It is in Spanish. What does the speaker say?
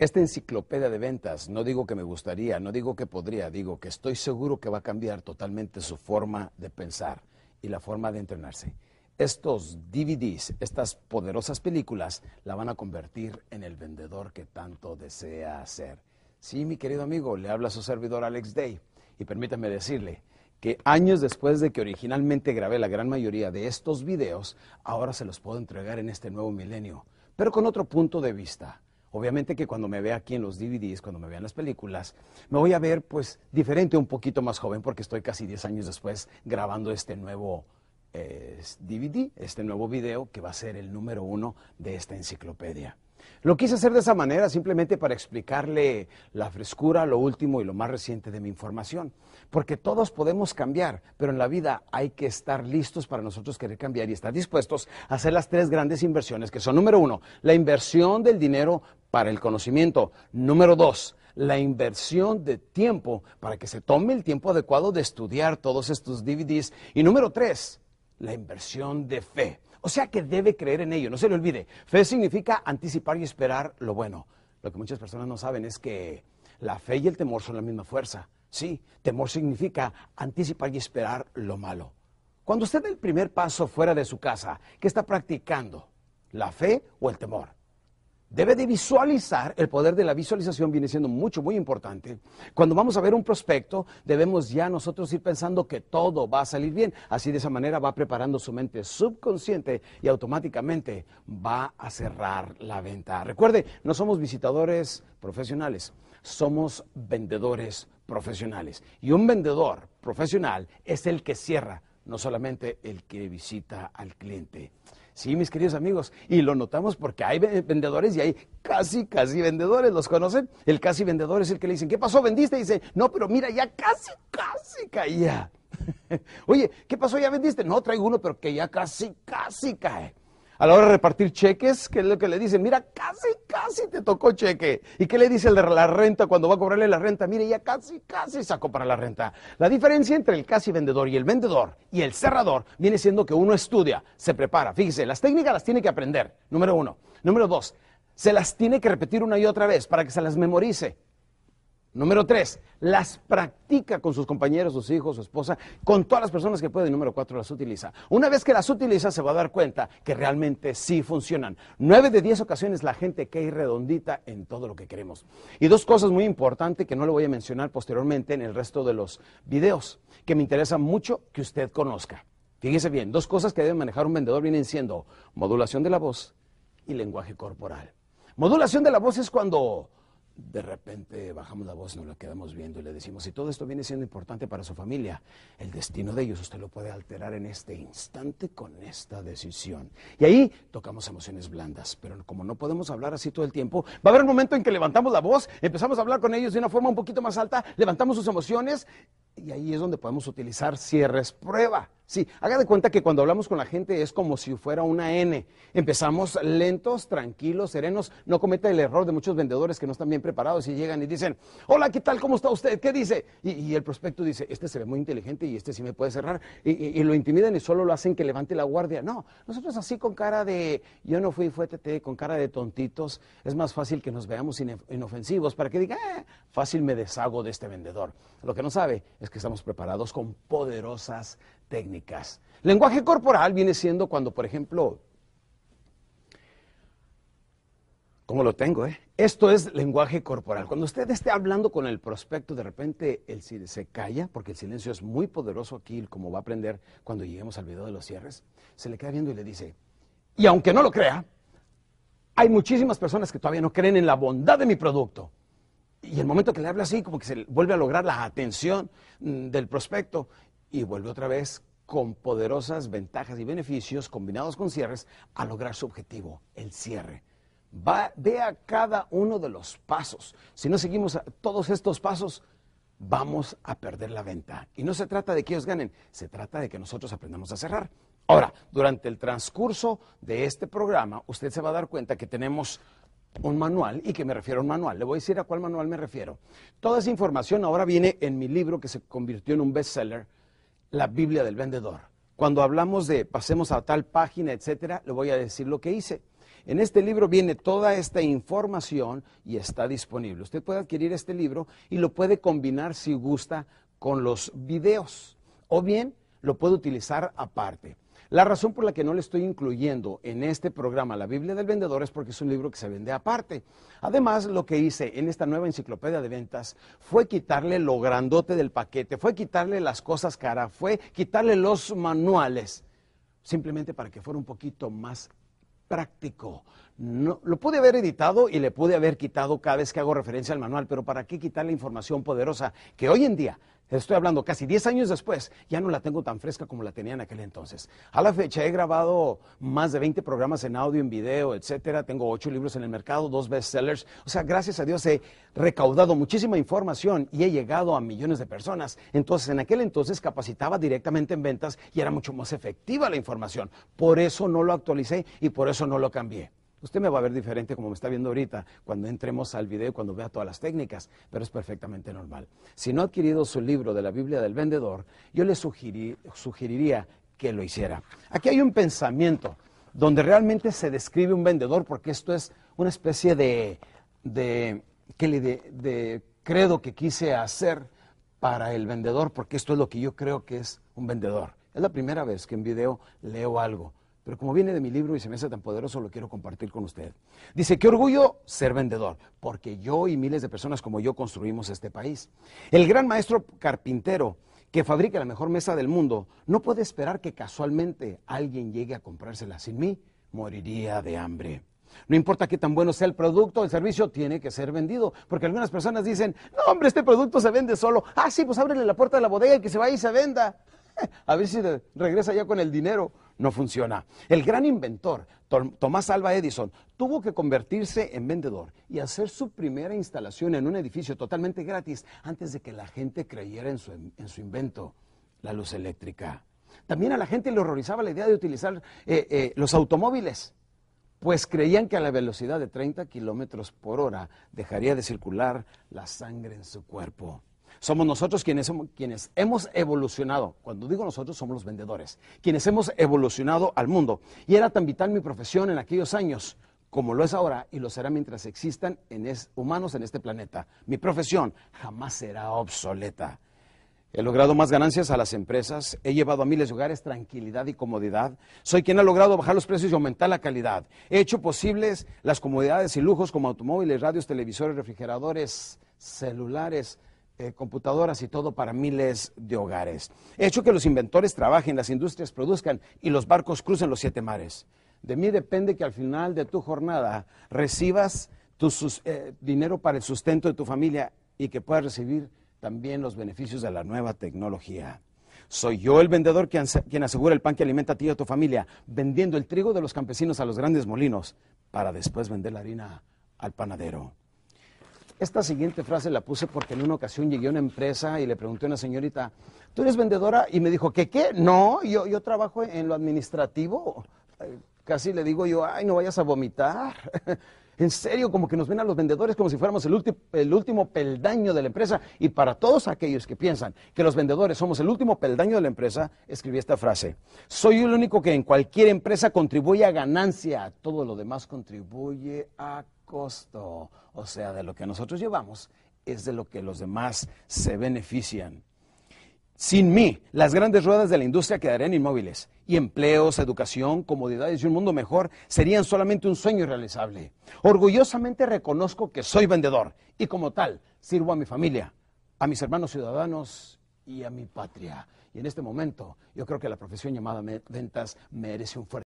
Esta enciclopedia de ventas, no digo que me gustaría, no digo que podría, digo que estoy seguro que va a cambiar totalmente su forma de pensar y la forma de entrenarse. Estos DVDs, estas poderosas películas, la van a convertir en el vendedor que tanto desea ser. Sí, mi querido amigo, le habla su servidor Alex Day y permítame decirle que años después de que originalmente grabé la gran mayoría de estos videos, ahora se los puedo entregar en este nuevo milenio, pero con otro punto de vista Obviamente que cuando me vea aquí en los DVDs, cuando me vean las películas, me voy a ver pues diferente, un poquito más joven, porque estoy casi 10 años después grabando este nuevo DVD, eh, este nuevo video que va a ser el número uno de esta enciclopedia. Lo quise hacer de esa manera simplemente para explicarle la frescura, lo último y lo más reciente de mi información. Porque todos podemos cambiar, pero en la vida hay que estar listos para nosotros querer cambiar y estar dispuestos a hacer las tres grandes inversiones, que son número uno, la inversión del dinero para el conocimiento. Número dos, la inversión de tiempo para que se tome el tiempo adecuado de estudiar todos estos DVDs. Y número tres, la inversión de fe. O sea que debe creer en ello, no se le olvide. Fe significa anticipar y esperar lo bueno. Lo que muchas personas no saben es que la fe y el temor son la misma fuerza. Sí, temor significa anticipar y esperar lo malo. Cuando usted da el primer paso fuera de su casa, ¿qué está practicando? ¿La fe o el temor? Debe de visualizar, el poder de la visualización viene siendo mucho, muy importante. Cuando vamos a ver un prospecto, debemos ya nosotros ir pensando que todo va a salir bien. Así de esa manera va preparando su mente subconsciente y automáticamente va a cerrar la venta. Recuerde, no somos visitadores profesionales, somos vendedores profesionales. Y un vendedor profesional es el que cierra, no solamente el que visita al cliente. Sí, mis queridos amigos, y lo notamos porque hay vendedores y hay casi, casi vendedores, ¿los conocen? El casi vendedor es el que le dicen, ¿qué pasó? ¿Vendiste? Y dice, no, pero mira, ya casi, casi caía. Oye, ¿qué pasó? ¿Ya vendiste? No, traigo uno, pero que ya casi, casi cae. A la hora de repartir cheques, ¿qué es lo que le dicen? Mira, casi, casi te tocó cheque. ¿Y qué le dice el de la renta cuando va a cobrarle la renta? Mire, ya casi, casi sacó para la renta. La diferencia entre el casi vendedor y el vendedor y el cerrador viene siendo que uno estudia, se prepara. Fíjese, las técnicas las tiene que aprender, número uno. Número dos, se las tiene que repetir una y otra vez para que se las memorice. Número tres, las practica con sus compañeros, sus hijos, su esposa, con todas las personas que puede. Y número cuatro, las utiliza. Una vez que las utiliza, se va a dar cuenta que realmente sí funcionan. Nueve de diez ocasiones la gente cae redondita en todo lo que queremos. Y dos cosas muy importantes que no le voy a mencionar posteriormente en el resto de los videos, que me interesa mucho que usted conozca. Fíjese bien, dos cosas que debe manejar un vendedor vienen siendo modulación de la voz y lenguaje corporal. Modulación de la voz es cuando de repente bajamos la voz, nos la quedamos viendo y le decimos, si todo esto viene siendo importante para su familia, el destino de ellos usted lo puede alterar en este instante con esta decisión. Y ahí tocamos emociones blandas, pero como no podemos hablar así todo el tiempo, va a haber un momento en que levantamos la voz, empezamos a hablar con ellos de una forma un poquito más alta, levantamos sus emociones y ahí es donde podemos utilizar cierres prueba. Sí, haga de cuenta que cuando hablamos con la gente es como si fuera una N. Empezamos lentos, tranquilos, serenos. No cometa el error de muchos vendedores que no están bien preparados y llegan y dicen, hola, ¿qué tal? ¿Cómo está usted? ¿Qué dice? Y, el prospecto dice, este se ve muy inteligente y este sí me puede cerrar. Y, lo intimidan y solo lo hacen que levante la guardia. No, nosotros así con cara de, yo no fui, fue TT, con cara de tontitos, es más fácil que nos veamos inofensivos para que diga, eh, fácil me deshago de este vendedor. Lo que no sabe es que estamos preparados con poderosas técnicas. Lenguaje corporal viene siendo cuando, por ejemplo, ¿cómo lo tengo? Eh? Esto es lenguaje corporal. Cuando usted esté hablando con el prospecto, de repente él se calla, porque el silencio es muy poderoso aquí, como va a aprender cuando lleguemos al video de los cierres, se le queda viendo y le dice, y aunque no lo crea, hay muchísimas personas que todavía no creen en la bondad de mi producto. Y el momento que le habla así, como que se vuelve a lograr la atención mm, del prospecto y vuelve otra vez con poderosas ventajas y beneficios combinados con cierres a lograr su objetivo, el cierre. Va, vea cada uno de los pasos. Si no seguimos todos estos pasos, vamos a perder la venta. Y no se trata de que ellos ganen, se trata de que nosotros aprendamos a cerrar. Ahora, durante el transcurso de este programa, usted se va a dar cuenta que tenemos un manual y que me refiero a un manual. Le voy a decir a cuál manual me refiero. Toda esa información ahora viene en mi libro que se convirtió en un bestseller, La Biblia del Vendedor. Cuando hablamos de pasemos a tal página, etcétera, le voy a decir lo que hice. En este libro viene toda esta información y está disponible. Usted puede adquirir este libro y lo puede combinar si gusta con los videos o bien lo puede utilizar aparte. La razón por la que no le estoy incluyendo en este programa la Biblia del Vendedor es porque es un libro que se vende aparte. Además, lo que hice en esta nueva enciclopedia de ventas fue quitarle lo grandote del paquete, fue quitarle las cosas caras, fue quitarle los manuales, simplemente para que fuera un poquito más práctico. No, lo pude haber editado y le pude haber quitado cada vez que hago referencia al manual, pero ¿para qué quitar la información poderosa que hoy en día Estoy hablando casi 10 años después, ya no la tengo tan fresca como la tenía en aquel entonces. A la fecha he grabado más de 20 programas en audio, en video, etcétera. Tengo 8 libros en el mercado, dos bestsellers. O sea, gracias a Dios he recaudado muchísima información y he llegado a millones de personas. Entonces, en aquel entonces capacitaba directamente en ventas y era mucho más efectiva la información. Por eso no lo actualicé y por eso no lo cambié. Usted me va a ver diferente como me está viendo ahorita cuando entremos al video, cuando vea todas las técnicas, pero es perfectamente normal. Si no ha adquirido su libro de la Biblia del vendedor, yo le sugeriría que lo hiciera. Aquí hay un pensamiento donde realmente se describe un vendedor, porque esto es una especie de, de, de credo que quise hacer para el vendedor, porque esto es lo que yo creo que es un vendedor. Es la primera vez que en video leo algo pero como viene de mi libro y se me hace tan poderoso, lo quiero compartir con usted. Dice, qué orgullo ser vendedor, porque yo y miles de personas como yo construimos este país. El gran maestro carpintero que fabrica la mejor mesa del mundo no puede esperar que casualmente alguien llegue a comprársela. Sin mí, moriría de hambre. No importa qué tan bueno sea el producto, el servicio tiene que ser vendido. Porque algunas personas dicen, no, hombre, este producto se vende solo. Ah, sí, pues ábrele la puerta de la bodega y que se vaya y se venda. A ver si regresa ya con el dinero no funciona. El gran inventor, Tomás Alva Edison, tuvo que convertirse en vendedor y hacer su primera instalación en un edificio totalmente gratis antes de que la gente creyera en su, invento, la luz eléctrica. También a la gente le horrorizaba la idea de utilizar eh, eh, los automóviles, pues creían que a la velocidad de 30 kilómetros por hora dejaría de circular la sangre en su cuerpo. Somos nosotros quienes, quienes hemos evolucionado. Cuando digo nosotros, somos los vendedores. Quienes hemos evolucionado al mundo. Y era tan vital mi profesión en aquellos años como lo es ahora y lo será mientras existan humanos en este planeta. Mi profesión jamás será obsoleta. He logrado más ganancias a las empresas, he llevado a miles de hogares tranquilidad y comodidad. Soy quien ha logrado bajar los precios y aumentar la calidad. He hecho posibles las comodidades y lujos como automóviles, radios, televisores, refrigeradores, celulares, eh, computadoras y todo para miles de hogares. He hecho que los inventores trabajen, las industrias produzcan y los barcos crucen los siete mares. De mí depende que al final de tu jornada recibas tu eh, dinero para el sustento de tu familia y que puedas recibir también los beneficios de la nueva tecnología. Soy yo el vendedor quien, quien asegura el pan que alimenta a ti y a tu familia, vendiendo el trigo de los campesinos a los grandes molinos para después vender la harina al panadero. Esta siguiente frase la puse porque en una ocasión llegué a una empresa y le pregunté a una señorita, ¿tú eres vendedora? Y me dijo, ¿qué qué? No, yo, trabajo en lo administrativo. Casi le digo yo, ay, no vayas a vomitar. En serio, como que nos ven a los vendedores como si fuéramos el, el, último peldaño de la empresa. Y para todos aquellos que piensan que los vendedores somos el último peldaño de la empresa, escribí esta frase. Soy el único que en cualquier empresa contribuye a ganancia. Todo lo demás contribuye a costo, o sea, de lo que nosotros llevamos, es de lo que los demás se benefician. Sin mí, las grandes ruedas de la industria quedarían inmóviles y empleos, educación, comodidades y un mundo mejor serían solamente un sueño irrealizable. Orgullosamente reconozco que soy vendedor y como tal sirvo a mi familia, a mis hermanos ciudadanos y a mi patria. Y en este momento yo creo que la profesión llamada ventas merece un fuerte